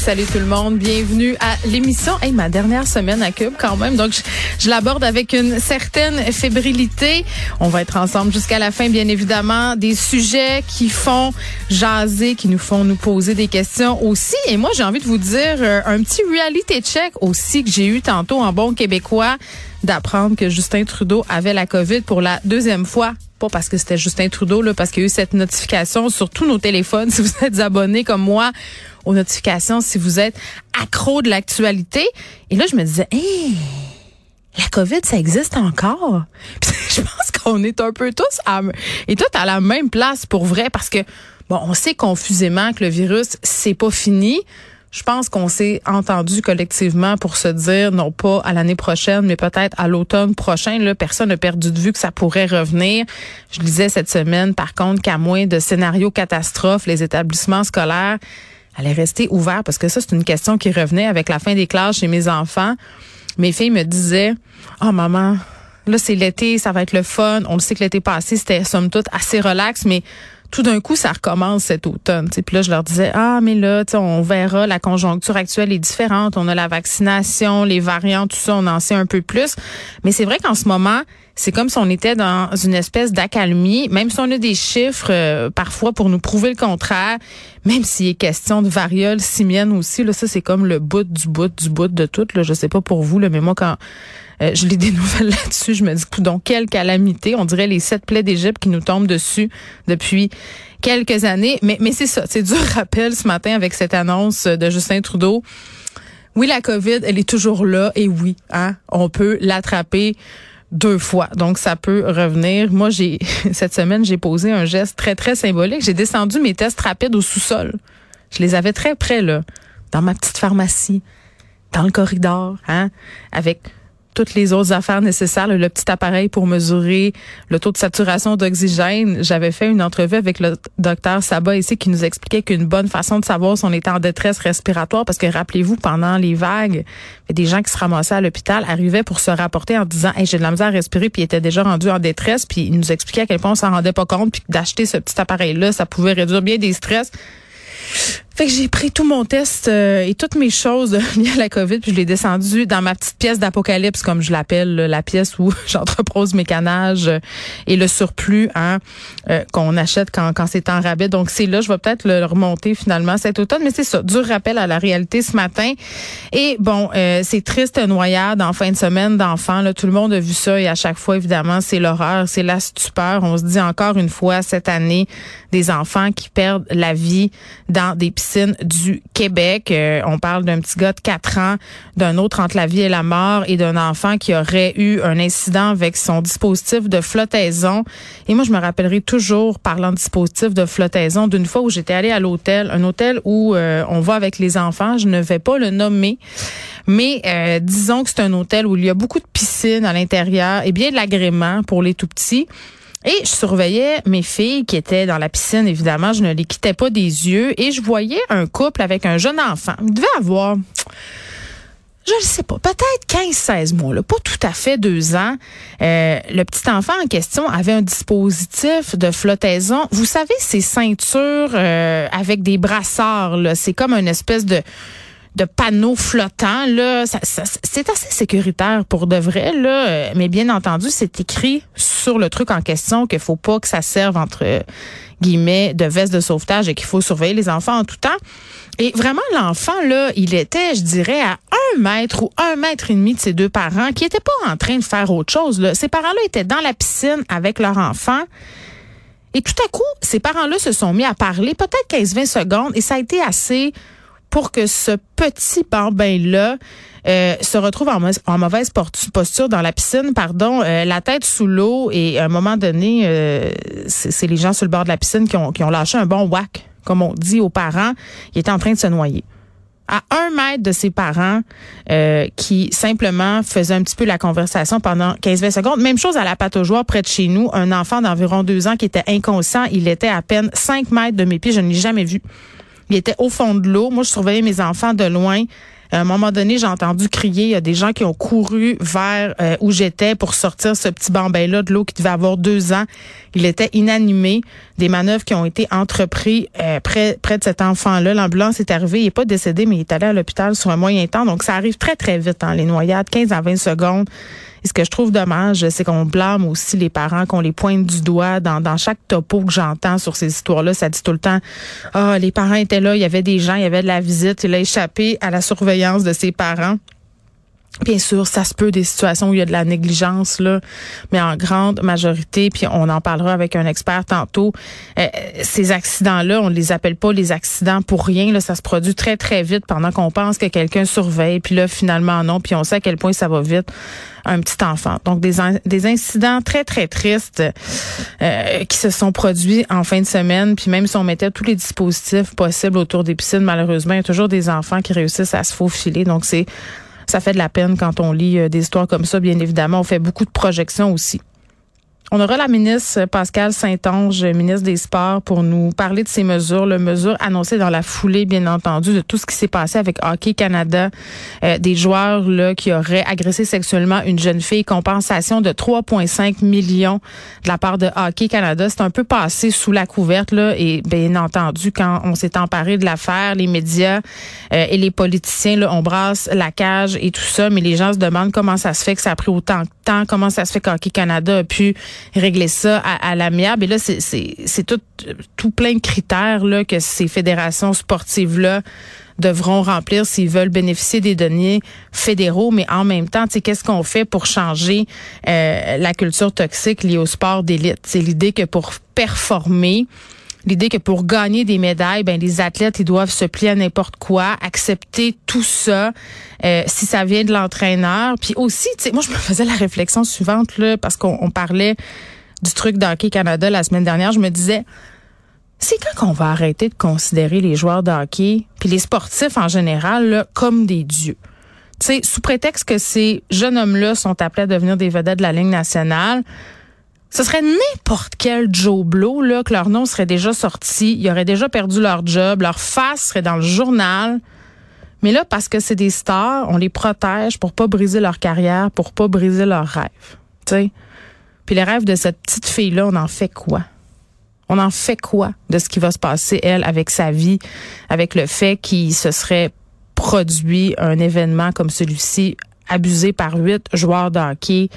Salut tout le monde, bienvenue à l'émission. Hey, ma dernière semaine à Cube quand même, donc je, je l'aborde avec une certaine fébrilité. On va être ensemble jusqu'à la fin, bien évidemment. Des sujets qui font jaser, qui nous font nous poser des questions aussi. Et moi, j'ai envie de vous dire euh, un petit reality check aussi que j'ai eu tantôt en bon québécois d'apprendre que Justin Trudeau avait la COVID pour la deuxième fois pas parce que c'était Justin Trudeau, là, parce qu'il y a eu cette notification sur tous nos téléphones. Si vous êtes abonné comme moi aux notifications, si vous êtes accro de l'actualité. Et là, je me disais, hey, la COVID, ça existe encore? Puis, je pense qu'on est un peu tous à, et tout à la même place pour vrai, parce que bon, on sait confusément que le virus, c'est pas fini. Je pense qu'on s'est entendu collectivement pour se dire, non pas à l'année prochaine, mais peut-être à l'automne prochain. Là, personne n'a perdu de vue que ça pourrait revenir. Je disais cette semaine, par contre, qu'à moins de scénarios catastrophes, les établissements scolaires allaient rester ouverts parce que ça, c'est une question qui revenait avec la fin des classes chez mes enfants. Mes filles me disaient, oh maman, là c'est l'été, ça va être le fun. On le sait que l'été passé, c'était somme toute assez relax, mais tout d'un coup, ça recommence cet automne. Puis là, je leur disais, ah, mais là, on verra, la conjoncture actuelle est différente. On a la vaccination, les variants, tout ça, on en sait un peu plus. Mais c'est vrai qu'en ce moment, c'est comme si on était dans une espèce d'accalmie, même si on a des chiffres euh, parfois pour nous prouver le contraire, même s'il est question de variole simienne aussi, là, ça c'est comme le bout du bout du bout de tout. Là, je sais pas pour vous, là, mais moi quand euh, je lis des nouvelles là-dessus. Je me dis, donc quelle calamité. On dirait les sept plaies d'Égypte qui nous tombent dessus depuis quelques années. Mais, mais c'est ça. C'est dur rappel ce matin avec cette annonce de Justin Trudeau. Oui, la COVID, elle est toujours là. Et oui, hein, on peut l'attraper deux fois. Donc, ça peut revenir. Moi, j'ai, cette semaine, j'ai posé un geste très, très symbolique. J'ai descendu mes tests rapides au sous-sol. Je les avais très près, là, dans ma petite pharmacie, dans le corridor, hein, avec toutes les autres affaires nécessaires, le, petit appareil pour mesurer le taux de saturation d'oxygène. J'avais fait une entrevue avec le docteur Sabat ici qui nous expliquait qu'une bonne façon de savoir si on était en détresse respiratoire, parce que rappelez-vous, pendant les vagues, des gens qui se ramassaient à l'hôpital arrivaient pour se rapporter en disant hey, j'ai de la misère à respirer, puis ils étaient déjà rendus en détresse, puis ils nous expliquaient à quel point on s'en rendait pas compte, puis d'acheter ce petit appareil-là, ça pouvait réduire bien des stress. Fait que j'ai pris tout mon test euh, et toutes mes choses liées à la COVID, puis je l'ai descendu dans ma petite pièce d'apocalypse, comme je l'appelle, la pièce où j'entrepose mes canages euh, et le surplus hein, euh, qu'on achète quand, quand c'est en rabais. Donc c'est là, je vais peut-être le remonter finalement cet automne, mais c'est ça, dur rappel à la réalité ce matin. Et bon, c'est triste noyade en fin de semaine d'enfants. Tout le monde a vu ça et à chaque fois, évidemment, c'est l'horreur, c'est la stupeur. On se dit encore une fois cette année des enfants qui perdent la vie dans des piscines du Québec. Euh, on parle d'un petit gars de 4 ans, d'un autre entre la vie et la mort et d'un enfant qui aurait eu un incident avec son dispositif de flottaison. Et moi, je me rappellerai toujours, parlant de dispositif de flottaison, d'une fois où j'étais allée à l'hôtel, un hôtel où euh, on va avec les enfants. Je ne vais pas le nommer. Mais euh, disons que c'est un hôtel où il y a beaucoup de piscines à l'intérieur et bien de l'agrément pour les tout petits. Et je surveillais mes filles qui étaient dans la piscine, évidemment. Je ne les quittais pas des yeux. Et je voyais un couple avec un jeune enfant. Il devait avoir, je ne sais pas, peut-être 15-16 mois, là, pas tout à fait deux ans. Euh, le petit enfant en question avait un dispositif de flottaison. Vous savez, ces ceintures euh, avec des brassards, c'est comme une espèce de de panneaux flottants là, c'est assez sécuritaire pour de vrai là, mais bien entendu, c'est écrit sur le truc en question qu'il faut pas que ça serve entre guillemets de veste de sauvetage et qu'il faut surveiller les enfants en tout temps. Et vraiment, l'enfant, là, il était, je dirais, à un mètre ou un mètre et demi de ses deux parents qui n'étaient pas en train de faire autre chose. Là. Ces parents-là étaient dans la piscine avec leur enfant. Et tout à coup, ces parents-là se sont mis à parler, peut-être 15-20 secondes, et ça a été assez pour que ce petit bambin-là euh, se retrouve en, mauvaise posture dans la piscine, pardon, euh, la tête sous l'eau et à un moment donné, euh, c'est les gens sur le bord de la piscine qui ont, lâché un bon whack, comme on dit aux parents. Il était en train de se noyer à un mètre de ses parents qui simplement faisaient un petit peu la conversation pendant 15-20 secondes. Même chose à la aux près de chez nous. Un enfant d'environ deux ans qui était inconscient. Il était à peine 5 mètres de mes pieds. Je ne l'ai jamais vu. Il était au fond de l'eau. Moi, je surveillais mes enfants de loin. À un moment donné, j'ai entendu crier. Il y a des gens qui ont couru vers euh, où j'étais pour sortir ce petit bambin-là de l'eau qui devait avoir deux ans. Il était inanimé. Des manœuvres qui ont été entreprises euh, près, près de cet enfant-là. L'ambulance est arrivée. Il n'est pas décédé, mais il est allé à l'hôpital sur un moyen temps. Donc, ça arrive très, très vite, hein, les noyades, 15 à 20 secondes. Et ce que je trouve dommage, c'est qu'on blâme aussi les parents, qu'on les pointe du doigt dans, dans chaque topo que j'entends sur ces histoires-là. Ça dit tout le temps, ah, les parents étaient là, il y avait des gens, il y avait de la visite, il a échappé à la surveillance de ses parents. Bien sûr, ça se peut des situations où il y a de la négligence là, mais en grande majorité, puis on en parlera avec un expert tantôt. Euh, ces accidents-là, on ne les appelle pas les accidents pour rien. Là, ça se produit très très vite pendant qu'on pense que quelqu'un surveille, puis là finalement non, puis on sait à quel point ça va vite. Un petit enfant. Donc des des incidents très très tristes euh, qui se sont produits en fin de semaine, puis même si on mettait tous les dispositifs possibles autour des piscines, malheureusement, il y a toujours des enfants qui réussissent à se faufiler. Donc c'est ça fait de la peine quand on lit euh, des histoires comme ça, bien évidemment. On fait beaucoup de projections aussi. On aura la ministre Pascal Saint-Onge, ministre des Sports, pour nous parler de ces mesures, le mesures annoncées dans la foulée, bien entendu, de tout ce qui s'est passé avec Hockey Canada, euh, des joueurs là qui auraient agressé sexuellement une jeune fille, compensation de 3,5 millions de la part de Hockey Canada. C'est un peu passé sous la couverte là, et bien entendu, quand on s'est emparé de l'affaire, les médias euh, et les politiciens là, on brasse la cage et tout ça, mais les gens se demandent comment ça se fait que ça a pris autant de temps, comment ça se fait qu'Hockey Canada a pu régler ça à, à l'amiable. Et là, c'est tout, tout plein de critères là, que ces fédérations sportives-là devront remplir s'ils veulent bénéficier des données fédéraux, mais en même temps, qu'est-ce qu'on fait pour changer euh, la culture toxique liée au sport d'élite? C'est l'idée que pour performer, l'idée que pour gagner des médailles, ben les athlètes ils doivent se plier à n'importe quoi, accepter tout ça euh, si ça vient de l'entraîneur. Puis aussi, tu sais, moi je me faisais la réflexion suivante là parce qu'on parlait du truc d'hockey Canada la semaine dernière, je me disais c'est quand qu'on va arrêter de considérer les joueurs de hockey puis les sportifs en général là, comme des dieux? Tu sais, sous prétexte que ces jeunes hommes-là sont appelés à devenir des vedettes de la Ligue nationale, ce serait n'importe quel Joe Blow, là, que leur nom serait déjà sorti, ils auraient déjà perdu leur job, leur face serait dans le journal. Mais là, parce que c'est des stars, on les protège pour pas briser leur carrière, pour pas briser leurs rêves. Tu sais? Puis les rêves de cette petite fille-là, on en fait quoi? On en fait quoi de ce qui va se passer, elle, avec sa vie, avec le fait qu'il se serait produit un événement comme celui-ci, abusé par huit joueurs de hockey,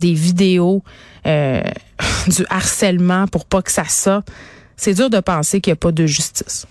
des vidéos, euh, du harcèlement pour pas que ça sorte. C'est dur de penser qu'il n'y a pas de justice.